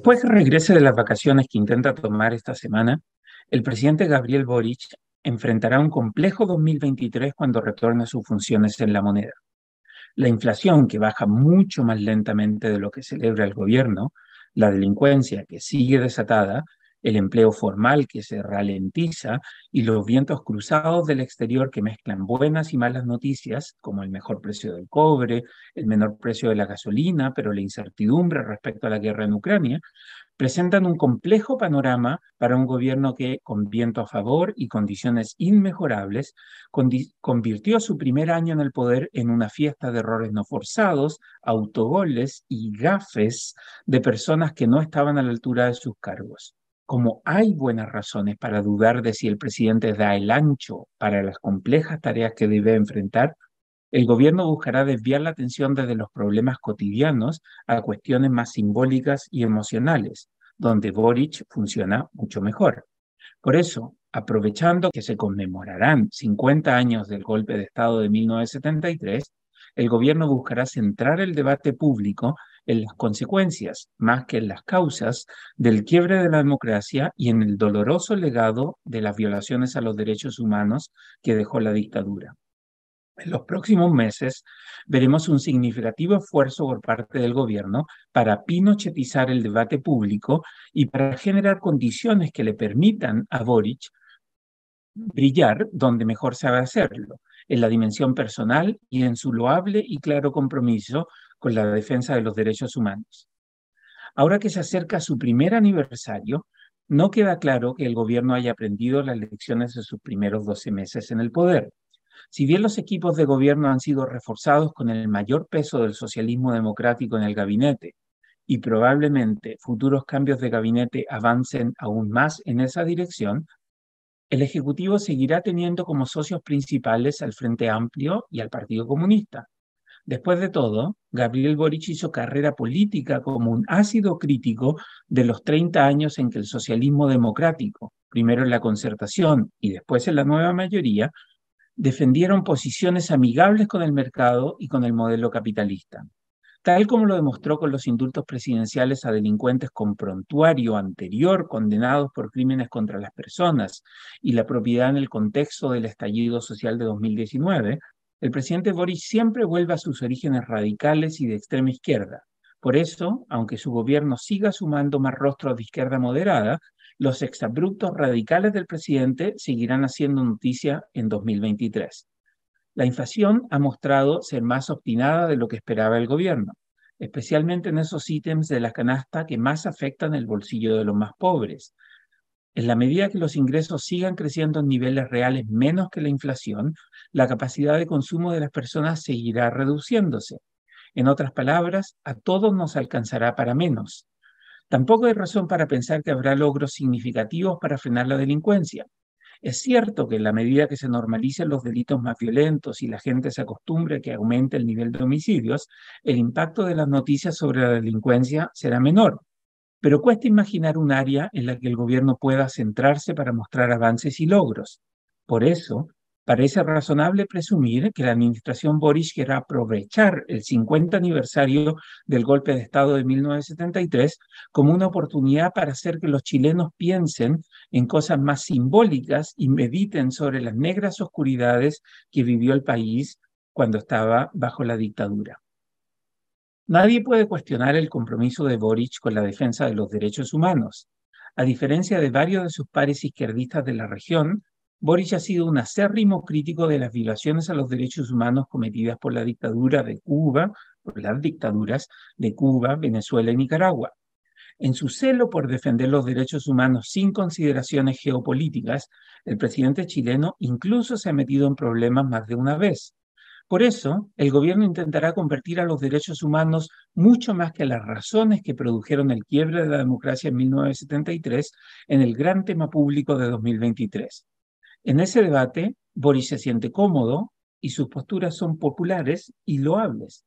Después que regrese de las vacaciones que intenta tomar esta semana, el presidente Gabriel Boric enfrentará un complejo 2023 cuando retorne a sus funciones en la moneda. La inflación, que baja mucho más lentamente de lo que celebra el gobierno, la delincuencia, que sigue desatada, el empleo formal que se ralentiza y los vientos cruzados del exterior que mezclan buenas y malas noticias, como el mejor precio del cobre, el menor precio de la gasolina, pero la incertidumbre respecto a la guerra en Ucrania, presentan un complejo panorama para un gobierno que, con viento a favor y condiciones inmejorables, convirtió su primer año en el poder en una fiesta de errores no forzados, autogoles y gafes de personas que no estaban a la altura de sus cargos como hay buenas razones para dudar de si el presidente da el ancho para las complejas tareas que debe enfrentar, el gobierno buscará desviar la atención desde los problemas cotidianos a cuestiones más simbólicas y emocionales, donde Boric funciona mucho mejor. Por eso, aprovechando que se conmemorarán 50 años del golpe de Estado de 1973, el gobierno buscará centrar el debate público en las consecuencias más que en las causas del quiebre de la democracia y en el doloroso legado de las violaciones a los derechos humanos que dejó la dictadura. En los próximos meses veremos un significativo esfuerzo por parte del gobierno para pinochetizar el debate público y para generar condiciones que le permitan a Boric brillar donde mejor sabe hacerlo, en la dimensión personal y en su loable y claro compromiso con la defensa de los derechos humanos. Ahora que se acerca su primer aniversario, no queda claro que el gobierno haya aprendido las lecciones de sus primeros 12 meses en el poder. Si bien los equipos de gobierno han sido reforzados con el mayor peso del socialismo democrático en el gabinete y probablemente futuros cambios de gabinete avancen aún más en esa dirección, el Ejecutivo seguirá teniendo como socios principales al Frente Amplio y al Partido Comunista. Después de todo, Gabriel Boric hizo carrera política como un ácido crítico de los 30 años en que el socialismo democrático, primero en la concertación y después en la nueva mayoría, defendieron posiciones amigables con el mercado y con el modelo capitalista tal como lo demostró con los indultos presidenciales a delincuentes con prontuario anterior condenados por crímenes contra las personas y la propiedad en el contexto del estallido social de 2019, el presidente Boris siempre vuelve a sus orígenes radicales y de extrema izquierda. Por eso, aunque su gobierno siga sumando más rostros de izquierda moderada, los exabruptos radicales del presidente seguirán haciendo noticia en 2023. La inflación ha mostrado ser más obstinada de lo que esperaba el gobierno, especialmente en esos ítems de la canasta que más afectan el bolsillo de los más pobres. En la medida que los ingresos sigan creciendo en niveles reales menos que la inflación, la capacidad de consumo de las personas seguirá reduciéndose. En otras palabras, a todos nos alcanzará para menos. Tampoco hay razón para pensar que habrá logros significativos para frenar la delincuencia. Es cierto que en la medida que se normalicen los delitos más violentos y la gente se acostumbre a que aumente el nivel de homicidios, el impacto de las noticias sobre la delincuencia será menor. Pero cuesta imaginar un área en la que el gobierno pueda centrarse para mostrar avances y logros. Por eso, Parece razonable presumir que la administración Boris quiera aprovechar el 50 aniversario del golpe de Estado de 1973 como una oportunidad para hacer que los chilenos piensen en cosas más simbólicas y mediten sobre las negras oscuridades que vivió el país cuando estaba bajo la dictadura. Nadie puede cuestionar el compromiso de Boric con la defensa de los derechos humanos. A diferencia de varios de sus pares izquierdistas de la región, Boric ha sido un acérrimo crítico de las violaciones a los derechos humanos cometidas por la dictadura de Cuba, por las dictaduras de Cuba, Venezuela y Nicaragua. En su celo por defender los derechos humanos sin consideraciones geopolíticas, el presidente chileno incluso se ha metido en problemas más de una vez. Por eso, el gobierno intentará convertir a los derechos humanos mucho más que las razones que produjeron el quiebre de la democracia en 1973 en el gran tema público de 2023. En ese debate, Boris se siente cómodo y sus posturas son populares y loables.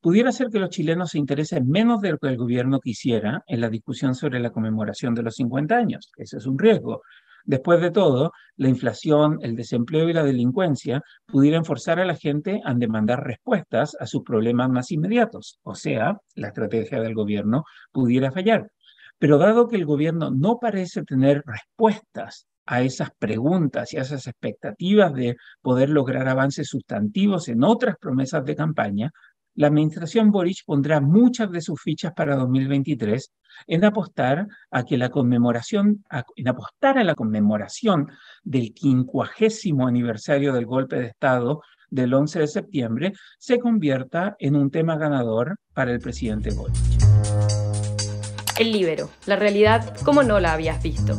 Pudiera ser que los chilenos se interesen menos de lo que el gobierno quisiera en la discusión sobre la conmemoración de los 50 años. Ese es un riesgo. Después de todo, la inflación, el desempleo y la delincuencia pudieran forzar a la gente a demandar respuestas a sus problemas más inmediatos. O sea, la estrategia del gobierno pudiera fallar. Pero dado que el gobierno no parece tener respuestas a esas preguntas y a esas expectativas de poder lograr avances sustantivos en otras promesas de campaña, la administración Boric pondrá muchas de sus fichas para 2023 en apostar a que la conmemoración, en apostar a la conmemoración del quincuagésimo aniversario del golpe de Estado del 11 de septiembre se convierta en un tema ganador para el presidente Boric. El libero, la realidad como no la habías visto.